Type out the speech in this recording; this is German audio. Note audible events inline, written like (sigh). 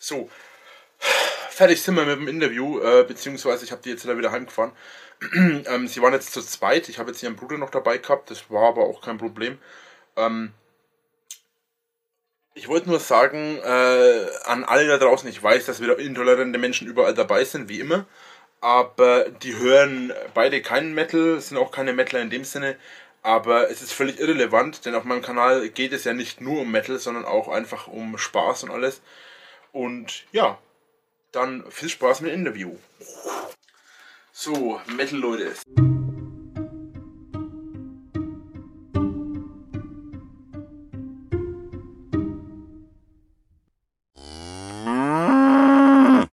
So, fertig sind wir mit dem Interview, äh, beziehungsweise ich habe die jetzt leider wieder heimgefahren. (clears throat) ähm, sie waren jetzt zu zweit, ich habe jetzt ihren Bruder noch dabei gehabt, das war aber auch kein Problem. Ähm, ich wollte nur sagen, äh, an alle da draußen, ich weiß, dass wieder intolerante Menschen überall dabei sind, wie immer aber die hören beide keinen Metal, sind auch keine Metaler in dem Sinne, aber es ist völlig irrelevant, denn auf meinem Kanal geht es ja nicht nur um Metal, sondern auch einfach um Spaß und alles. Und ja, dann viel Spaß mit dem Interview. So, Metal Leute.